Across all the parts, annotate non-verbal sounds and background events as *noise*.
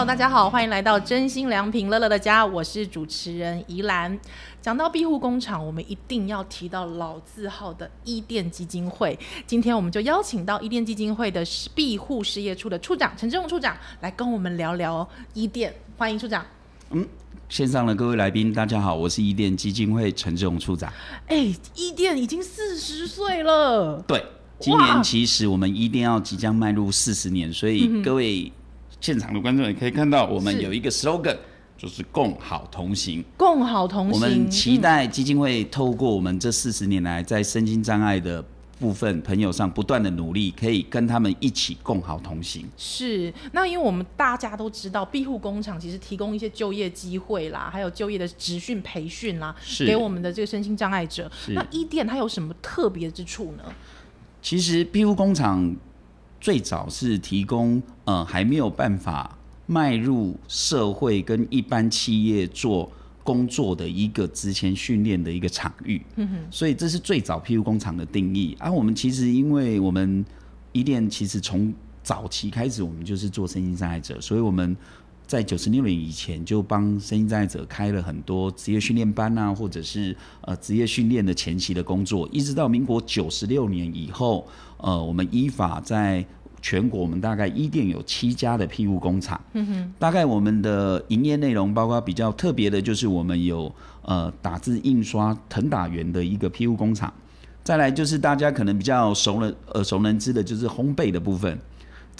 Hello，大家好，欢迎来到真心良品乐乐的家，我是主持人宜兰。讲到庇护工厂，我们一定要提到老字号的伊甸基金会。今天我们就邀请到伊甸基金会的庇护事业处的处长陈志荣处长来跟我们聊聊伊甸，欢迎处长。嗯，线上的各位来宾，大家好，我是伊甸基金会陈志荣处长。哎，伊甸已经四十岁了。对，今年其实我们伊甸要即将迈入四十年，所以各位现场的观众也可以看到，我们有一个 slogan。就是共好同行，共好同行。我们期待基金会透过我们这四十年来在身心障碍的部分朋友上不断的努力，可以跟他们一起共好同行。是，那因为我们大家都知道，庇护工厂其实提供一些就业机会啦，还有就业的职训培训啦，给我们的这个身心障碍者。那伊甸它有什么特别之处呢？其实庇护工厂最早是提供呃还没有办法。迈入社会跟一般企业做工作的一个之前训练的一个场域，所以这是最早 P U 工厂的定义。而我们其实因为我们一店其实从早期开始，我们就是做身心障碍者，所以我们在九十六年以前就帮身心障碍者开了很多职业训练班啊，或者是呃职业训练的前期的工作，一直到民国九十六年以后，呃，我们依法在。全国我们大概一店有七家的庇护工厂，嗯哼大概我们的营业内容包括比较特别的，就是我们有呃打字印刷腾打员的一个庇护工厂，再来就是大家可能比较熟了耳熟能知的就是烘焙的部分，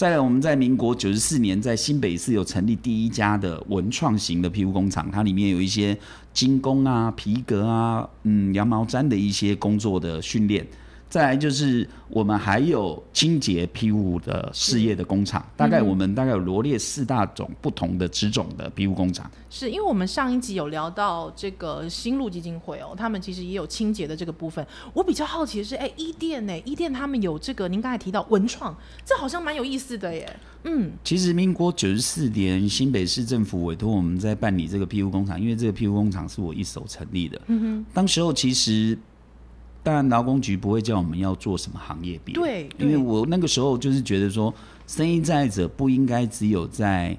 再来我们在民国九十四年在新北市有成立第一家的文创型的皮肤工厂，它里面有一些精工啊、皮革啊、嗯羊毛毡的一些工作的训练。再来就是我们还有清洁庇护的事业的工厂，大概我们大概有罗列四大种不同的职种的庇护工厂。是因为我们上一集有聊到这个新路基金会哦，他们其实也有清洁的这个部分。我比较好奇的是，哎，伊甸呢？伊甸他们有这个，您刚才提到文创，这好像蛮有意思的耶。嗯，其实民国九十四年新北市政府委托我们在办理这个庇护工厂，因为这个庇护工厂是我一手成立的。嗯哼，当时候其实。当然，劳工局不会叫我们要做什么行业别，对，因为我那个时候就是觉得说，生意在者不应该只有在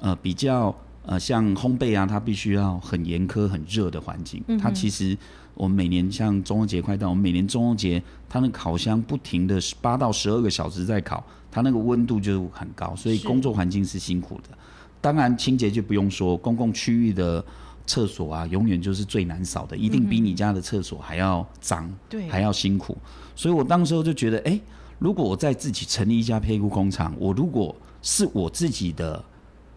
呃比较呃像烘焙啊，它必须要很严苛、很热的环境。它其实我们每年像中秋节快到，我们每年中秋节，它那烤箱不停的八到十二个小时在烤，它那个温度就很高，所以工作环境是辛苦的。当然清洁就不用说，公共区域的。厕所啊，永远就是最难扫的，一定比你家的厕所还要脏，对，还要辛苦。所以我当时候就觉得，哎，如果我在自己成立一家配菇工厂，我如果是我自己的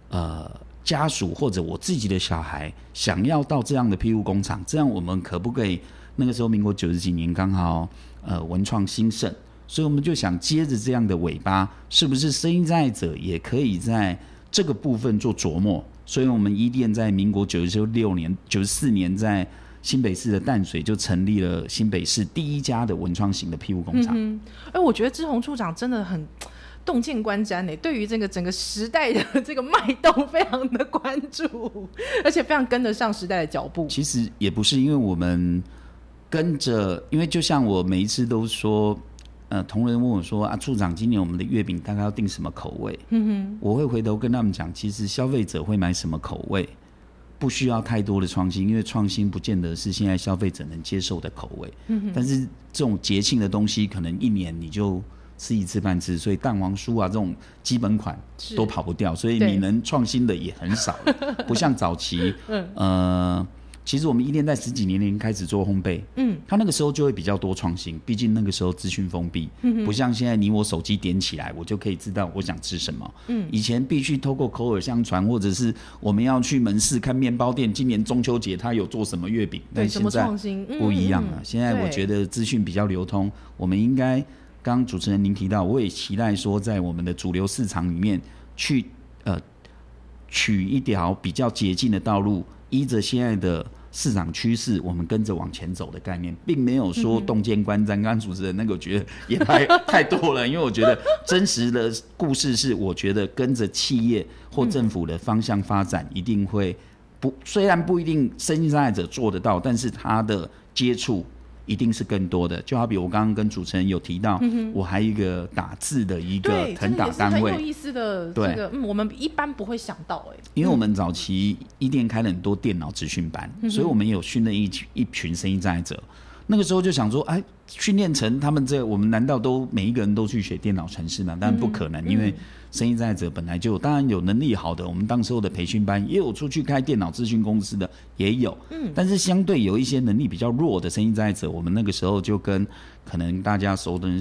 呃家属或者我自己的小孩想要到这样的庇护工厂，这样我们可不可以？那个时候民国九十几年刚好呃文创兴盛，所以我们就想接着这样的尾巴，是不是声音在者也可以在这个部分做琢磨？所以，我们一店在民国九十六年、九十四年，在新北市的淡水就成立了新北市第一家的文创型的庇护工厂。嗯，哎，我觉得志宏处长真的很洞见观瞻呢，对于这个整个时代的这个脉动非常的关注，而且非常跟得上时代的脚步。其实也不是，因为我们跟着，因为就像我每一次都说。呃，同仁问我说：“啊，处长，今年我们的月饼大概要定什么口味？”嗯哼，我会回头跟他们讲，其实消费者会买什么口味，不需要太多的创新，因为创新不见得是现在消费者能接受的口味。嗯哼，但是这种节庆的东西，可能一年你就吃一次半次，所以蛋黄酥啊这种基本款都跑不掉，所以你能创新的也很少，不像早期，*laughs* 嗯呃。其实我们一店在十几年前开始做烘焙，嗯，他那个时候就会比较多创新，毕竟那个时候资讯封闭，嗯不像现在你我手机点起来，我就可以知道我想吃什么，嗯，以前必须透过口耳相传，或者是我们要去门市看面包店，今年中秋节他有做什么月饼，但现在不一样了。现在我觉得资讯比较流通，我们应该，刚刚主持人您提到，我也期待说在我们的主流市场里面去，呃，取一条比较捷径的道路。依着现在的市场趋势，我们跟着往前走的概念，并没有说洞见观瞻。刚刚主持人那个，我觉得也太太多了，因为我觉得真实的故事是，我觉得跟着企业或政府的方向发展，一定会不虽然不一定生意障碍者做得到，但是他的接触一定是更多的。就好比我刚刚跟主持人有提到，我还有一个打字的一个对，腾打这个也是很有单位，意思的这对。个，嗯，我们一般不会想到哎、因为我们早期一店开了很多电脑职训班，所以我们有训练一群一群声音障碍者。那个时候就想说，哎，训练成他们这，我们难道都每一个人都去学电脑程式吗？当然不可能，因为声音障碍者本来就当然有能力好的，我们当时候的培训班也有出去开电脑咨询公司的，也有。嗯，但是相对有一些能力比较弱的声音障碍者，我们那个时候就跟可能大家熟的人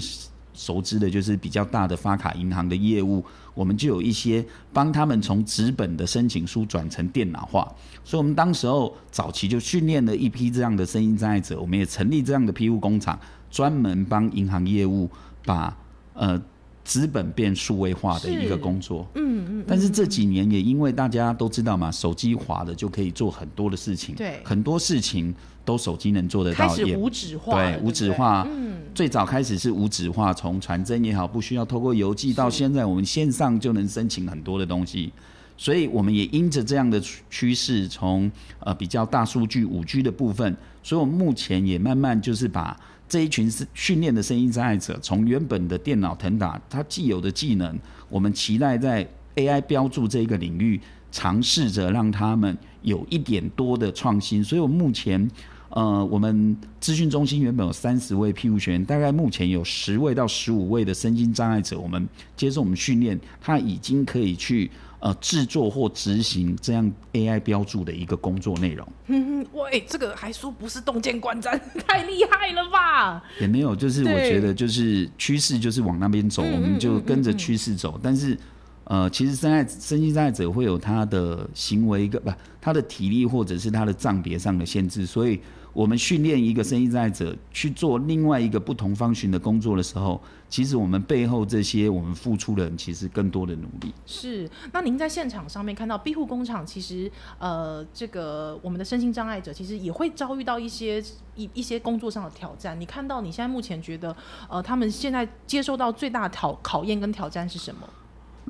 熟知的，就是比较大的发卡银行的业务，我们就有一些帮他们从纸本的申请书转成电脑化，所以我们当时候早期就训练了一批这样的声音障碍者，我们也成立这样的批务工厂，专门帮银行业务把呃纸本变数位化的一个工作。嗯嗯。但是这几年也因为大家都知道嘛，手机滑的就可以做很多的事情，对很多事情都手机能做得到，也无纸化，对，无纸化，最早开始是无纸化，从传真也好，不需要透过邮寄，到现在我们线上就能申请很多的东西。所以我们也因着这样的趋趋势，从呃比较大数据五 G 的部分，所以我们目前也慢慢就是把这一群是训练的声音障碍者，从原本的电脑腾打它既有的技能，我们期待在 AI 标注这一个领域，尝试着让他们有一点多的创新。所以我目前呃，我们资讯中心原本有三十位庇护学员，大概目前有十位到十五位的身心障碍者，我们接受我们训练，他已经可以去呃制作或执行这样 AI 标注的一个工作内容。嗯，*laughs* 喂，这个还说不是洞见观瞻，太厉害了吧？也没有，就是我对觉得就是趋势就是往那边走，嗯我们就跟着趋势走。但是呃，其实身爱身心障碍者会有他的行为一个不他的体力或者是他的障别上的限制，所以我们训练一个身心障碍者去做另外一个不同方寻的工作的时候，其实我们背后这些我们付出的人其实更多的努力。是，那您在现场上面看到庇护工厂，其实呃，这个我们的身心障碍者其实也会遭遇到一些一一些工作上的挑战。你看到你现在目前觉得呃，他们现在接受到最大的考考验跟挑战是什么？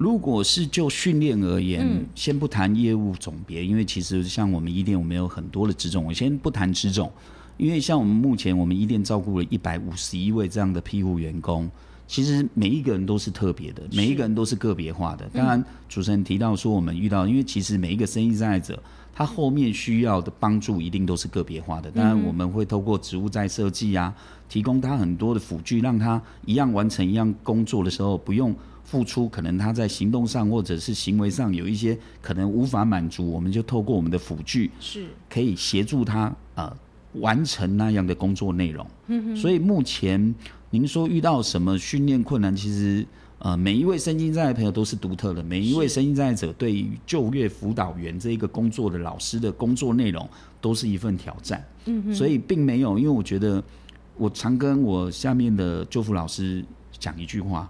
如果是就训练而言，嗯先不谈业务总别，因为其实像我们一店，我们有很多的职种，我先不谈职种，因为像我们目前我们一店照顾了一百五十一位这样的庇护员工，其实每一个人都是特别的，每一个人都是个别化的。当然，主持人提到说我们遇到，因为其实每一个生意障碍者，他后面需要的帮助一定都是个别化的。当然，我们会透过职务在设计啊，提供他很多的辅具，让他一样完成一样工作的时候，不用付出，可能他在行动上或者是行为上有一些可能无法满足，我们就透过我们的辅具，是可以协助他呃完成那样的工作内容。所以目前您说遇到什么训练困难，其实呃每一位身心障碍朋友都是独特的，每一位是身心障碍者对于就业辅导员这一个工作的老师的工作内容都是一份挑战。嗯所以并没有，因为我觉得我常跟我下面的救辅老师讲一句话。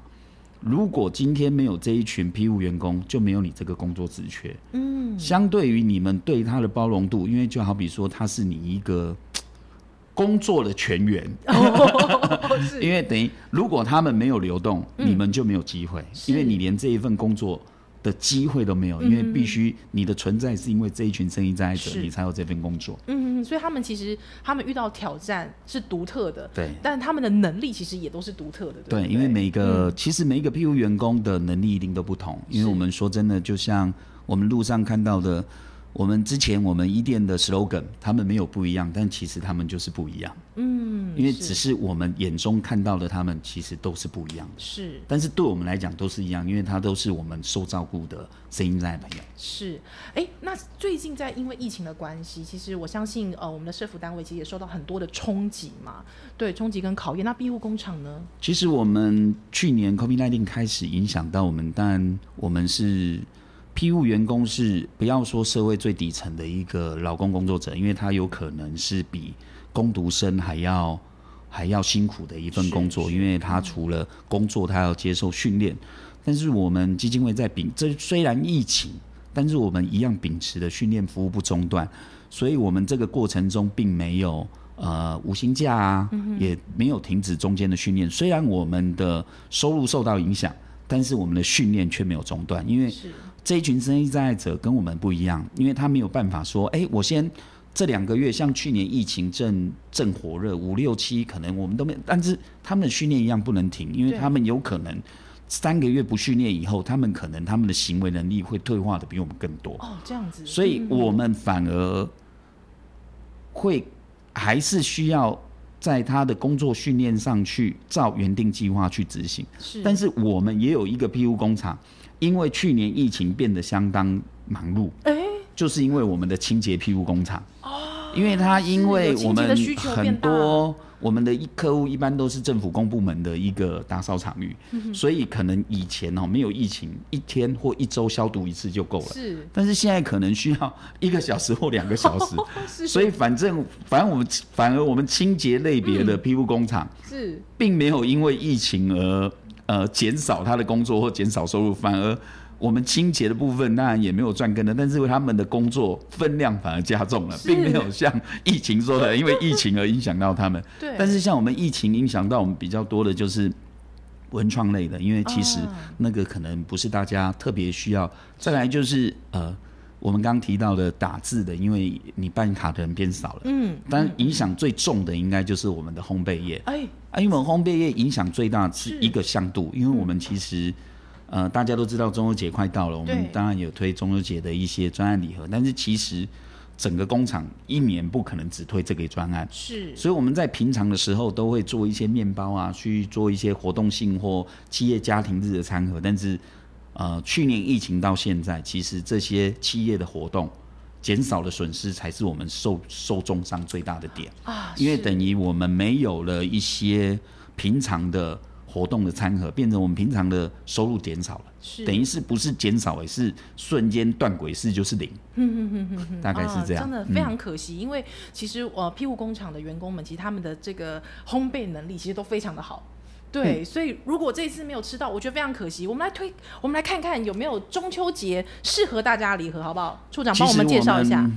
如果今天没有这一群批务员工，就没有你这个工作职缺。嗯，相对于你们对他的包容度，因为就好比说他是你一个 *tsk* 工作的全员，哦 *laughs* 因为等于如果他们没有流动，你们就没有机会，因为你连这一份工作的机会都没有，因为必须你的存在是因为这一群生意障碍者，你才有这份工作。嗯，所以他们其实他们遇到挑战是独特的，对但他们的能力其实也都是独特的，对对，对？因为每一个、其实每一个 PU 员工的能力一定都不同，因为我们说真的，就像我们路上看到的，我们之前我们一店的 slogan，他们没有不一样，但其实他们就是不一样，嗯，因为只是我们眼中看到的他们其实都是不一样的。是但是对我们来讲都是一样，因为他都是我们受照顾的声音障碍朋友。是，哎，那最近在因为疫情的关系，其实我相信，呃，我们的社服单位其实也受到很多的冲击嘛，对，冲击跟考验。那庇护工厂呢？其实我们去年 COVID-19 开始影响到我们，但我们是庇护员工是不要说社会最底层的一个劳工工作者，因为他有可能是比工读生还要还要辛苦的一份工作，因为他除了工作，他要接受训练。但是我们基金会在秉，这虽然疫情，但是我们一样秉持的训练服务不中断，所以我们这个过程中并没有呃无薪假啊，也没有停止中间的训练。虽然我们的收入受到影响，但是我们的训练却没有中断，因为是这一群生意障碍者跟我们不一样，因为他没有办法说，哎、我先这两个月像去年疫情正正火热，五六七可能我们都没，但是他们的训练一样不能停，因为他们有可能三个月不训练以后，他们可能他们的行为能力会退化的比我们更多。哦，这样子，所以我们反而会还是需要在他的工作训练上去照原定计划去执行。是，但是我们也有一个 PU 工厂，因为去年疫情变得相当忙碌，哎，就是因为我们的清洁皮肤工厂。哦。因为它因为我们很多我们的一客户一般都是政府公部门的一个打扫场域，嗯所以可能以前哦没有疫情，一天或一周消毒一次就够了。是。但是现在可能需要一个小时或两个小时，*laughs* 是，所以反正反正我们反而我们清洁类别嗯。的皮肤工厂，是。并没有因为疫情而呃减少他的工作或减少收入，反而我们清洁的部分当然也没有赚更的，但是他们的工作分量反而加重了，并没有像疫情说的 *laughs* 因为疫情而影响到他们。对，但是像我们疫情影响到我们比较多的就是文创类的，因为其实啊那个可能不是大家特别需要。再来就是呃，我们刚刚提到的打字的，因为你办卡的人变少了，嗯，但影响最重的应该就是我们的烘焙业。哎，啊，因为我们烘焙业影响最大是是一个向度，因为我们其实。呃，大家都知道中秋节快到了，我们当然有推中秋节的一些专案礼盒，但是其实整个工厂一年不可能只推这个专案，是所以我们在平常的时候都会做一些面包啊，去做一些活动性或企业家庭日的餐盒。但是，呃，去年疫情到现在，其实这些企业的活动减少的损失，才是我们受受重伤最大的点。啊，因为等于我们没有了一些平常的活动的餐盒，变成我们平常的收入减少了。是等于是不是减少，也是瞬间断轨式就是零，*laughs* 大概是这样。啊真的非常可惜，因为其实呃，庇护工厂的员工们，其实他们的这个烘焙能力其实都非常的好。对，所以如果这一次没有吃到，我觉得非常可惜。我们来推，我们来看看有没有中秋节适合大家的礼盒，好不好？处长帮我们介绍一下。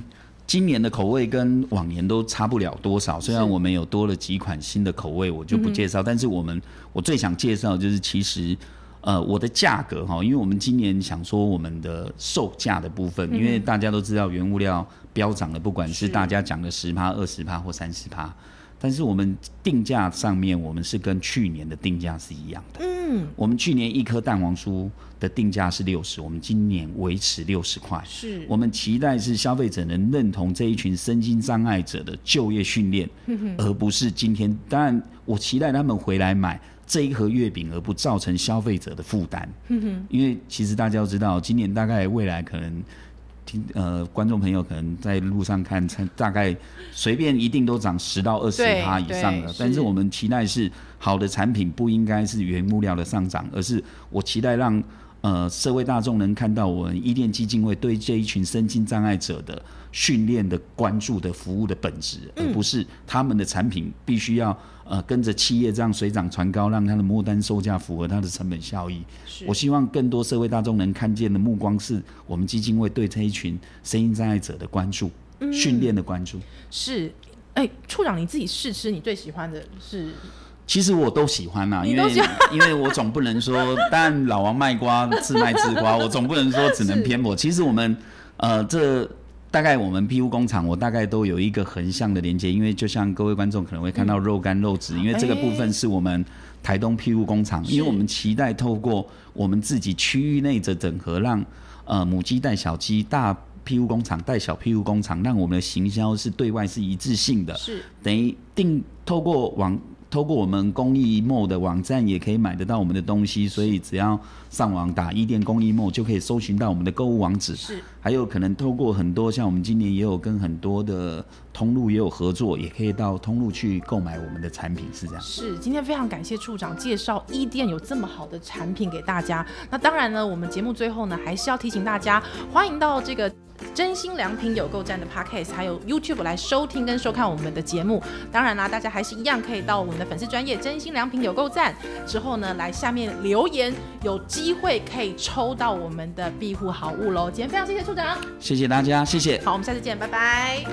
今年的口味跟往年都差不了多少，虽然我们有多了几款新的口味，我就不介绍。但是我们我最想介绍就是，其实呃我的价格哈，因为我们今年想说我们的售价的部分，因为大家都知道原物料飙涨了，不管是是大家讲的十趴、二十趴或三十趴，但是我们定价上面，我们是跟去年的定价是一样的。嗯，我们去年一颗蛋黄酥的定价是六十，我们今年维持六十块。是我们期待是消费者能认同这一群身心障碍者的就业训练，而不是今天。当然，我期待他们回来买这一盒月饼，而不造成消费者的负担。嗯哼因为其实大家都知道，今年大概未来可能听呃观众朋友可能在路上看，大概随便一定都涨十到二十对趴以上的。但是是我们期待是好的产品不应该是原物料的上涨，而是我期待让。呃，社会大众能看到我们伊甸基金会对这一群身心障碍者的训练的关注的服务的本质，而不是他们的产品必须要呃跟着企业这样水涨船高，让它的末单售价符合它的成本效益。我希望更多社会大众能看见的目光是我们基金会对这一群身心障碍者的关注、训练的关注。是。哎，处长你自己试吃，你最喜欢的是其实我都喜欢啦，因为 *laughs* 因为我总不能说，当然老王卖瓜，自卖自夸，我总不能说只能偏颇。其实我们呃，这大概我们庇护工厂，我大概都有一个横向的连接，因为就像各位观众可能会看到肉干肉质，因为这个部分是我们台东庇护工厂，因为我们期待透过我们自己区域内的整合，让呃母鸡带小鸡大。庇护工厂带小庇护工厂，让我们的行销是对外是一致性的，是。等于定透过网透过我们公益梦的网站也可以买得到我们的东西，所以只要上网打一店公益梦就可以搜寻到我们的购物网址。是还有可能透过很多像我们今年也有跟很多的通路也有合作，也可以到通路去购买我们的产品，是这样。是，今天非常感谢处长介绍一店有这么好的产品给大家。那当然呢，我们节目最后呢，还是要提醒大家，欢迎到这个真心良品有购站的 Podcast，还有 YouTube 来收听跟收看我们的节目。当然啦，大家还是一样可以到我们的粉丝专业真心良品有购站之后呢，来下面留言，有机会可以抽到我们的庇护好物喽。今天非常谢谢处长，谢谢大家，谢谢。好，我们下次见，拜拜。